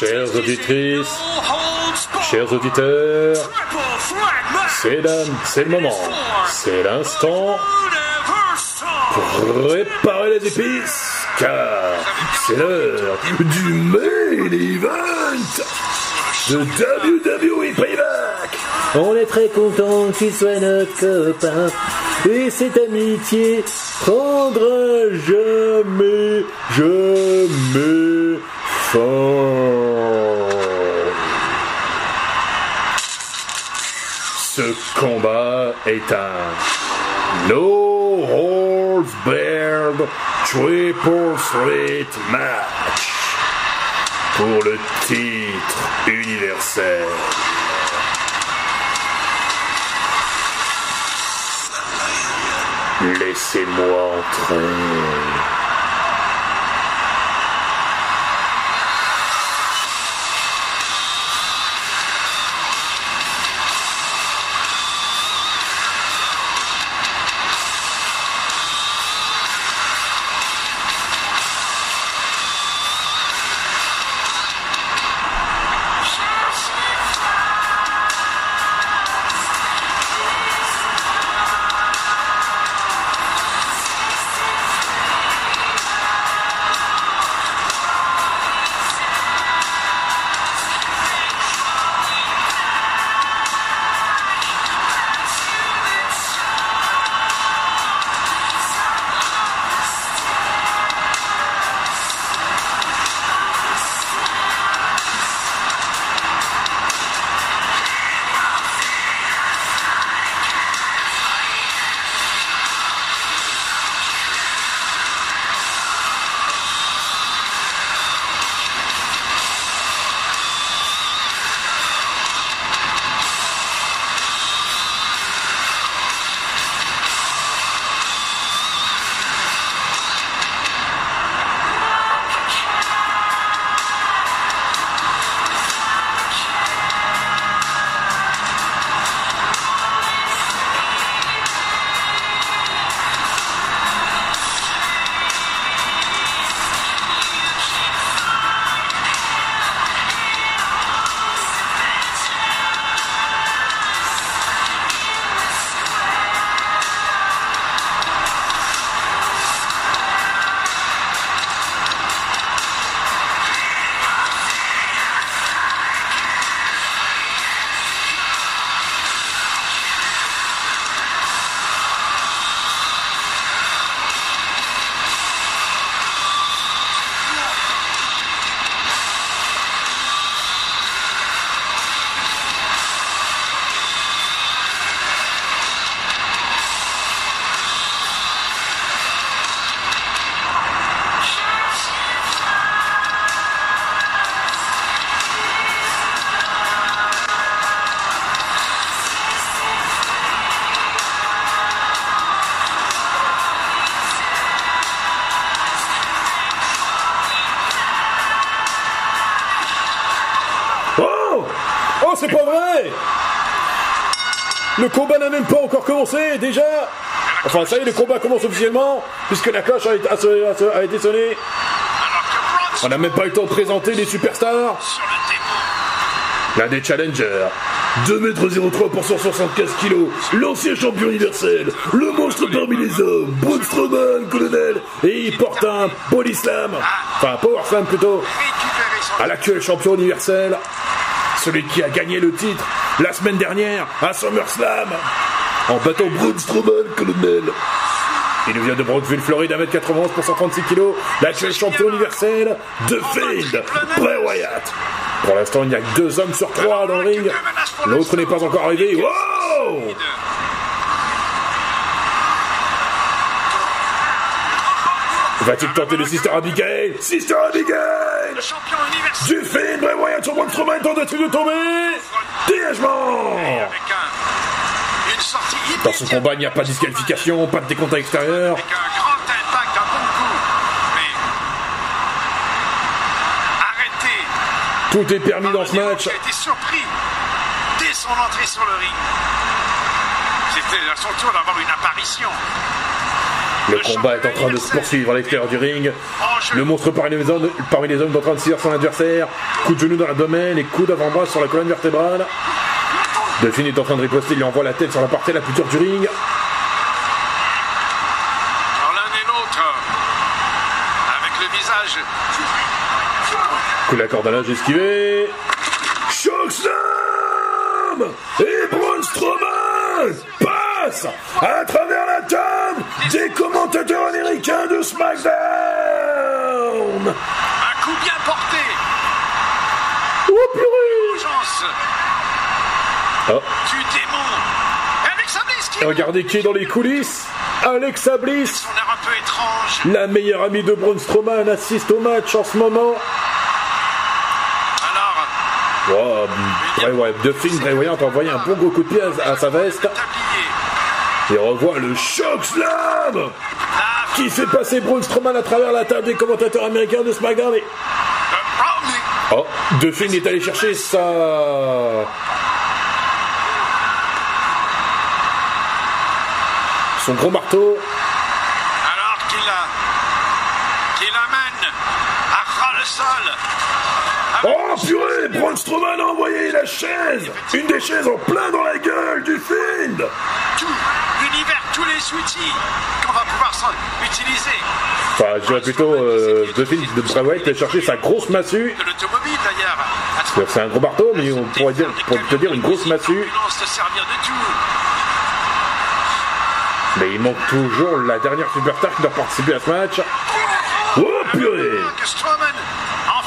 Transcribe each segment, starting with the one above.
Chères auditrices, chers auditeurs, c'est le moment, c'est l'instant. Préparez les épices, car c'est l'heure du main event de WWE Payback. On est très content qu'il soit notre copain. Et cette amitié prendra jamais, jamais fin. Ce combat est un No Holds Barred Triple Threat match pour le titre universel. Laissez-moi entrer. Le combat n'a même pas encore commencé, déjà. Enfin, ça y est, le combat commence officiellement, puisque la cloche a, été sonnée. On n'a même pas eu le temps de présenter les superstars. L'un des challengers, 2m03 pour 175 kg, l'ancien champion universel, le monstre parmi les hommes, Braun colonel, et il porte un body slam, enfin power slam plutôt, à l'actuel champion universel, celui qui a gagné le titre la semaine dernière à SummerSlam en battant Braun Strowman, colonel. Il nous vient de Brockville, Floride, 1m91 pour 136 kg, l'actuel champion universel de Field, Bray Wyatt. Pour l'instant, il n'y a que deux hommes sur trois dans le ring. L'autre n'est pas encore arrivé. Wow Va-t-il tenter le Sister Abigail? Sister Abigail Du film Bray Wyatt sur Braun Strowman tente de tomber? Dégagement Dans ce combat, il n'y a pas de disqualification, pas de décompte à l'extérieur. Tout est permis dans ce match. a été surpris dès son entrée sur le ring. C'était à son tour d'avoir une apparition. Le combat est en train de se poursuivre à l'extérieur du ring. Le monstre parmi les hommes, parmi les hommes est en train de tirer son adversaire. Coup de genou dans l'abdomen et coup d'avant-bras sur la colonne vertébrale. Delphine est en train de riposter, il lui envoie la tête sur la partie la plus dure du ring. Alors l'un et l'autre, avec le visage Coup de la corde à linge esquivé. Chokeslam Et Braun Strowman passe à travers la table des commentateurs américains de SmackDown. un coup bien porté. Oh purée Oh, du démon. Alexa Bliss qui et regardez qui est dans les coulisses Alexa Bliss, son air un peu étrange. la meilleure amie de Braun Strowman, assiste au match en ce moment. Alors, Oh, Bray Wyatt, de film, a envoyé un bon gros coup de pied à, à sa veste. Et revoit le Shock Slam La qui fait passer Braun Strowman à travers la table des commentateurs américains de SmackDown. Et... Browning. Oh, De Finn est allé chercher sa... Son gros marteau. Alors qu'il qu'il amène à ras le sol. Oh purée Braun Strowman a envoyé la chaise Une des chaises en plein dans la gueule du Finn tous les outils qu'on va pouvoir utiliser. Enfin, je dirais plutôt, euh, De Finn de Bray cherché sa grosse massue. De l'automobile d'ailleurs. C'est un gros marteau, mais on pourrait dire, pour te dire une grosse massue. Mais il manque toujours la dernière superstar qui doit participer à ce match. Oh purée. Ah,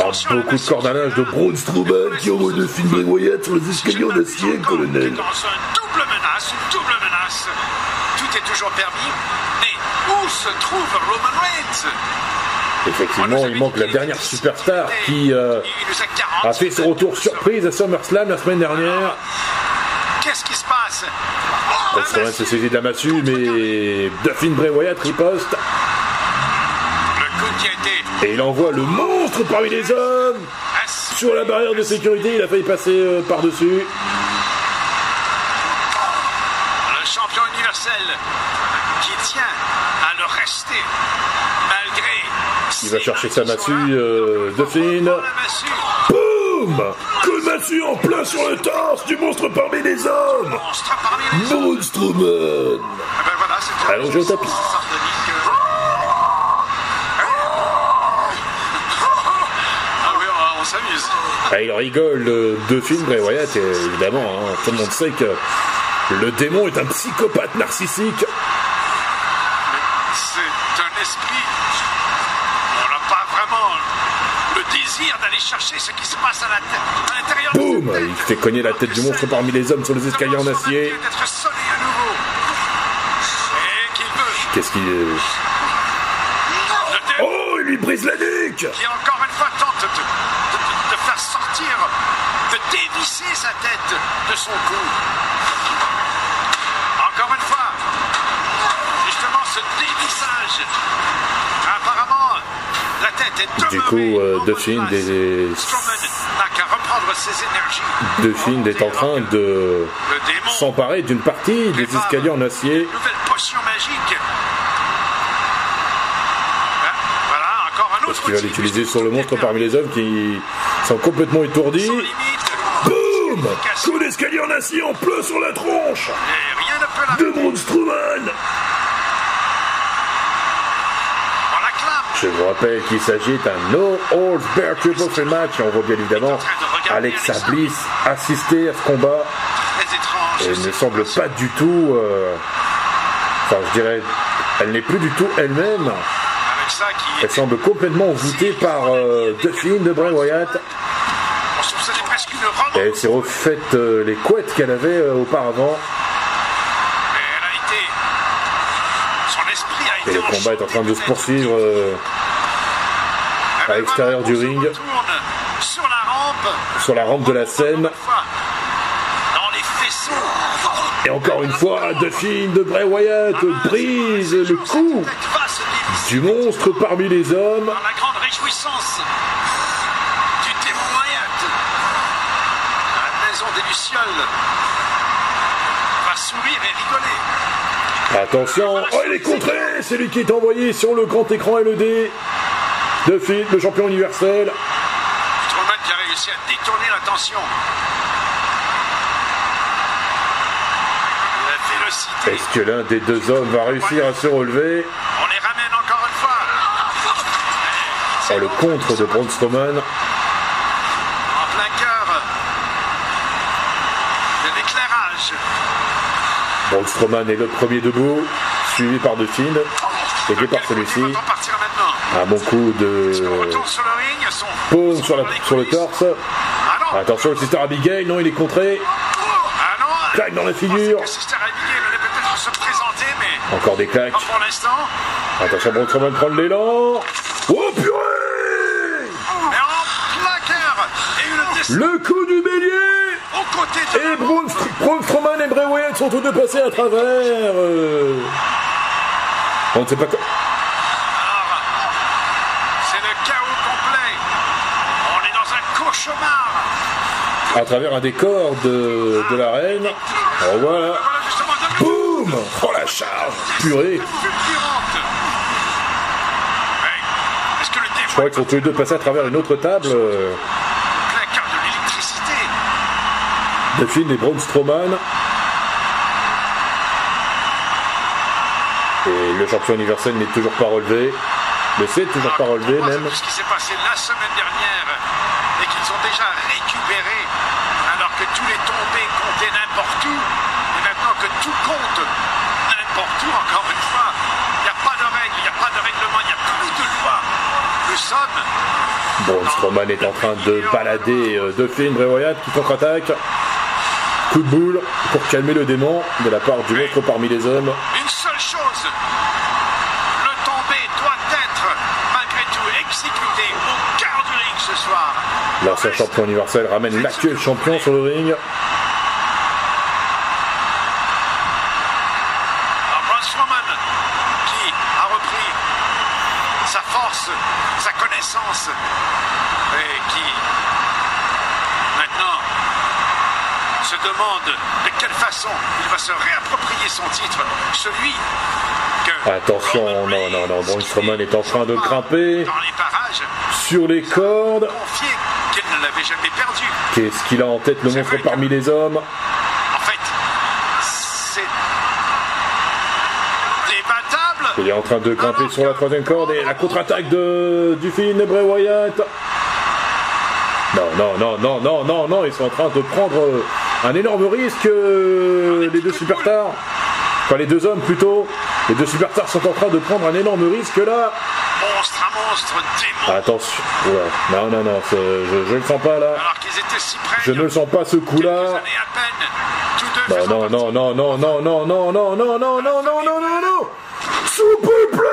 à la beaucoup de cordes à linge de Braun Strowman qui envoie de Finn Bray Wyatt sur les escaliers en acier, colonel. Dans une double menace, une double menace. Tout est toujours permis. Mais où se trouve Roman Reigns? Effectivement, il manque la dernière superstar qui euh, a fait son retour surprise à SummerSlam la semaine dernière. Qu'est-ce qui se passe? Braun Strowman s'est saisi de la massue, mais Duffin Bray Wyatt riposte et il envoie le monstre parmi les hommes sur la barrière de sécurité. Il a failli passer euh, par-dessus. Le champion universel qui tient à le rester malgré. Il va chercher sa massue, euh, massue. Boum Coup de massue en plein sur le torse du monstre parmi les hommes c'est Allongé au tapis. Ah il rigole euh, de film Bray évidemment, hein, tout le monde sait que le démon est un psychopathe narcissique. C'est un esprit. On n'a pas vraiment le désir ce qui se passe à l'intérieur Boum. Il fait cogner la tête du monstre parmi les hommes sur les escaliers en acier. Qu'est-ce qu'il... Démon Oh, il lui brise la nuque qui encore une fois tente de, de- de- de faire sortir, de dévisser sa tête de son cou. Encore une fois, justement ce dévissage. Apparemment, la tête est Du coup, euh, des-. Duffin est en train de s'emparer d'une partie des escaliers en acier. Autre Parce qu'il va l'utiliser sur le monstre parmi les hommes qui sont complètement étourdis. Boum Coup d'escalier en acier en plein sur la tronche de l'arrêter. Braun Strowman On l'acclame. Je vous rappelle qu'il s'agit d'un No Holds Barred. Triple Threat match et on voit bien évidemment Alexa Bliss assister à ce combat. Et elle ne semble pas du tout, euh, enfin je dirais, elle n'est plus du tout elle-même. Elle semble complètement voûtée par euh, Duffin de Bray Wyatt. Et elle s'est refaite euh, les couettes qu'elle avait euh, auparavant Mais elle a été. Son esprit a et le combat est en train de se poursuivre. euh, à l'extérieur du ring. Sur la rampe. de la scène. Dans les faisceaux. Et encore une fois, Duffin de Bray Wyatt brise le cou du monstre parmi les hommes. dans la grande réjouissance du démon Wyatt. La maison des Lucioles va sourire et rigoler. Attention, oh il est contré C'est lui qui est envoyé sur le grand écran LED de Phil, le champion universel. Strowman qui a réussi à détourner l'attention. La vélocité. Est-ce que l'un des deux hommes va réussir à se relever? On les ramène encore une fois. Oh, le contre de Braun Strowman. Donc Stroman est le premier debout, suivi par De aidé par celui-ci. Un bon coup de pause sur, le torse. Attention, le Sister Abigail, non, il est contré. Claque dans la figure. Encore des claques. Attention, bon, prend l'élan. Oh purée Le coup et Braun, Str- Braun Strowman et Bray Wyatt sont tous deux passés à travers. euh. On ne sait pas quoi. C'est le chaos complet. On est dans un cauchemar. À travers un décor de, de l'arène. Oh voilà. Boum Oh la charge Purée Je crois qu'ils sont tous les deux passés à travers une autre table. euh, plein cœur de l'électricité de Finn et Braun Strowman. Et le champion universel n'est toujours pas relevé. Le C est toujours pas relevé même. ce qui s'est passé la semaine dernière et qu'ils ont déjà récupéré alors que tous les tombés comptaient n'importe où et maintenant que tout compte n'importe où encore une fois il n'y a pas de règles, il n'y a pas de règlement, il n'y a plus de loi. Nous sommes Braun Strowman est en train de balader euh, Finn, Bray Wyatt qui contre-attaque. Coup de boule pour calmer le démon de la part du autre parmi les hommes. une seule chose. Le tombé doit être malgré tout exécuté au cœur du ring ce soir. L'ancien champion universel ramène l'actuel champion sur le ring. Alors, Braun Strowman qui a repris sa force, sa connaissance et qui maintenant se demande de quelle façon il va se réapproprier son titre, celui que Attention, Roman non, non, non, Braun Strowman est en train de grimper dans les parages, sur les cordes. qu'il ne l'avait jamais perdu. Qu'est-ce qu'il a en tête le monstre parmi les hommes En fait, c'est débattable. Il est en train de grimper sur la troisième corde et la contre-attaque de du Finn et Bray Wyatt. Non, non, non, non, non, non, non, ils sont en train de prendre euh, un énorme risque, euh, les deux superstars. Enfin, les deux hommes plutôt. Les deux superstars sont en train de prendre un énorme risque là. Monstre monstre, démon. Attention. Ouais. Non, non, non, je, je le sens pas là. Alors qu'ils étaient si près. Je ne le sens pas ce coup-là. Non, non, non, partie non, non, non, non, non, non, non, non, non, non, non, non, non. Superplex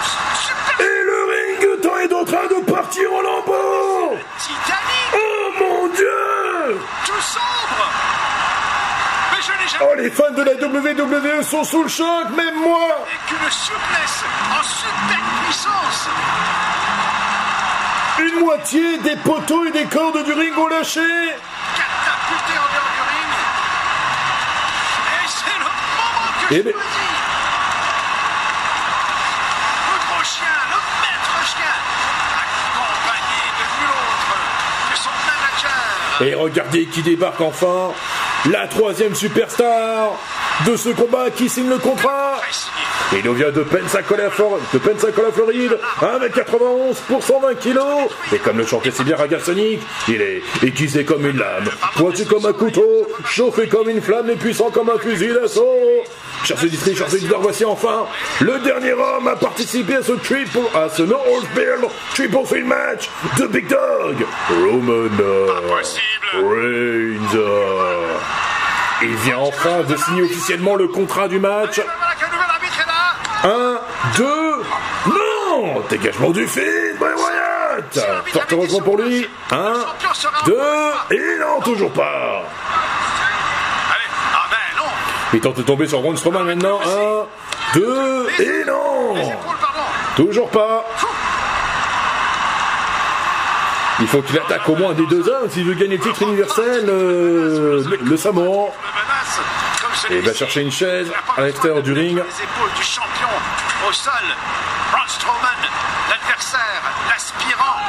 Super Et le ring est en train de partir en lambeaux Oh mon dieu Oh les fans de la WWE sont sous le choc, même moi vu qu'une souplesse en super puissance. Une moitié des poteaux et des cordes du ring ont lâché Catapulté en dehors du ring. Et c'est le moment que Eh je ben- me dis. Le gros chien, le maître chien, accompagné de nul autre que son manager. Et regardez qui débarque enfin La troisième superstar de ce combat qui signe le contrat Précis. Il vient de Pensacola, Flor- de Pensacola, Floride, 1m91 pour 120 kg. Et comme le chantait si bien Raga Sonic, il est aiguisé comme une lame, pointu comme un couteau, chauffé comme une flamme et puissant comme un fusil d'assaut. Chers éditrices, chers éditeurs, voici enfin le dernier homme à participer à ce triple, à ce No Holds Barred Triple Threat Match de Big Dog, Roman Pas possible. Reigns. Il vient enfin de signer officiellement le contrat du match. 1, 2, non! Dégagement du fil, Bray Wyatt! Fort heureusement pour lui. 1, 2, et non, toujours pas! Il tente de tomber sur Ron Strowman maintenant. 1, 2, et non Toujours pas. Il faut qu'il attaque au moins des deux hommes s'il veut gagner le titre universel, euh, le, Samoan. Et il va chercher une chaise à l'extérieur du ring. Les épaules du champion au sol. Braun Strowman, l'adversaire, l'aspirant.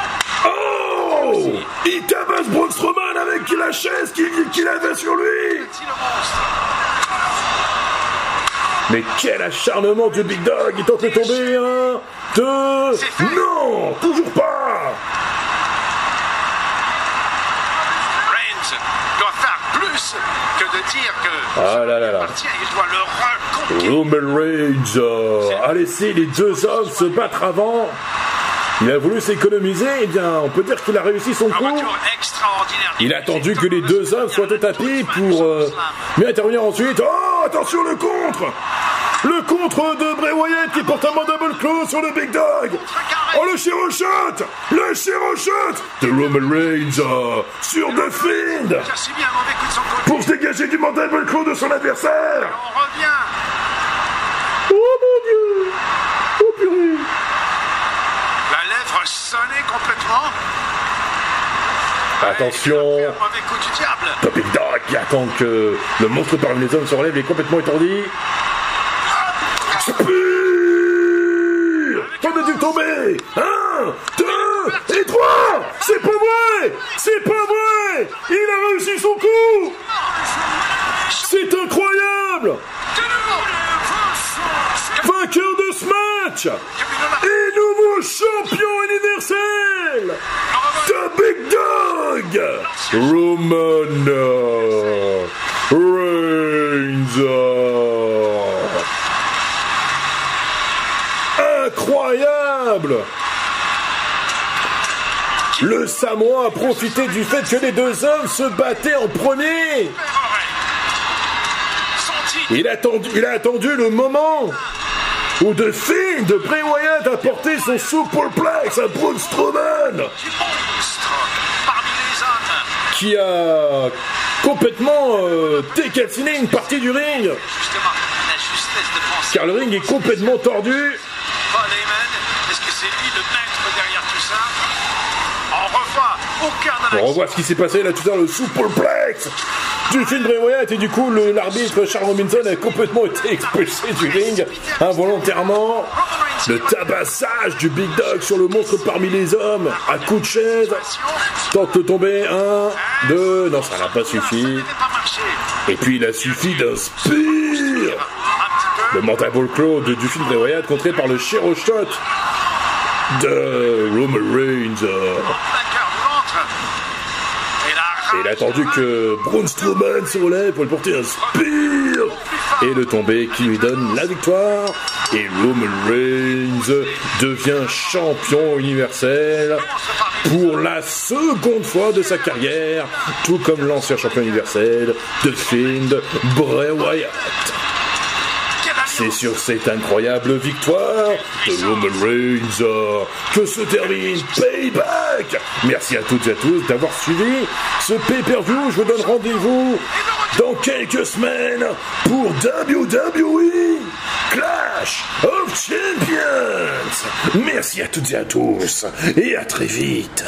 Oh Il tabasse Braun Strowman avec la chaise qu'il avait sur lui. Mais quel acharnement du Big Dog Il tente de tomber, un, deux... C'est fait. Non Toujours pas Doit faire plus que de dire que Ah là là là. Il doit le reconquérir. Roman Reigns a laissé les deux hommes se battre avant. Il a voulu s'économiser, et bien on peut dire qu'il a réussi son coup. Il a attendu que les deux hommes soient au tapis pour euh, mieux intervenir ensuite. Oh, attention le contre Le contre de Bray Wyatt qui porte un mandible claw sur le Big Dog. Oh le Shiro Shot Le Shiro Shot de Roman Reigns euh, sur The Fiend. Pour se dégager du mandible claw de son adversaire. On revient. Oh mon dieu! Oh purée! La lèvre sonnée complètement. Attention. Big Dog qui attend que le monstre parmi les hommes se relève est complètement étourdi. Tomber. Un, deux et trois. C'est pas vrai. C'est pas vrai. Il a réussi son coup. C'est incroyable. Vainqueur de ce match. Et nouveau champion universel. The Big Dog. Roman euh, Reigns Incroyable Le Samoa a profité du fait que les deux hommes se battaient en premier. Il a, attendu, il a attendu le moment où de Fiend de Bray Wyatt a porté son superplex à Braun Strowman. Qui a complètement euh, une partie du ring. Car le ring est complètement tordu On revoit ce qui s'est passé là tout à l'heure, le superplex du film Bray Wyatt et du coup l'arbitre Charles Robinson a complètement été expulsé du ring involontairement. Le tabassage du Big Dog sur le monstre parmi les hommes à coups de chaise. Tente de tomber, un, deux, non ça n'a pas suffi. Et puis il a suffi d'un spear. Le Mandible Claw de, du film Bray Wyatt contré par le Shiro Shot de Roman Reigns. Vainqueur du ventre. Et la Et il a attendu que Braun Strowman se relève pour lui porter un spear et le tomber qui lui donne la victoire. Et Roman Reigns devient champion universel pour la seconde fois de sa carrière, tout comme l'ancien champion universel de Fiend Bray Wyatt. C'est sur cette incroyable victoire de Roman Reigns euh, que se termine Payback. Merci à toutes et à tous d'avoir suivi ce pay-per-view. Je vous donne rendez-vous dans quelques semaines pour WWE Clash of Champions. Merci à toutes et à tous et à très vite.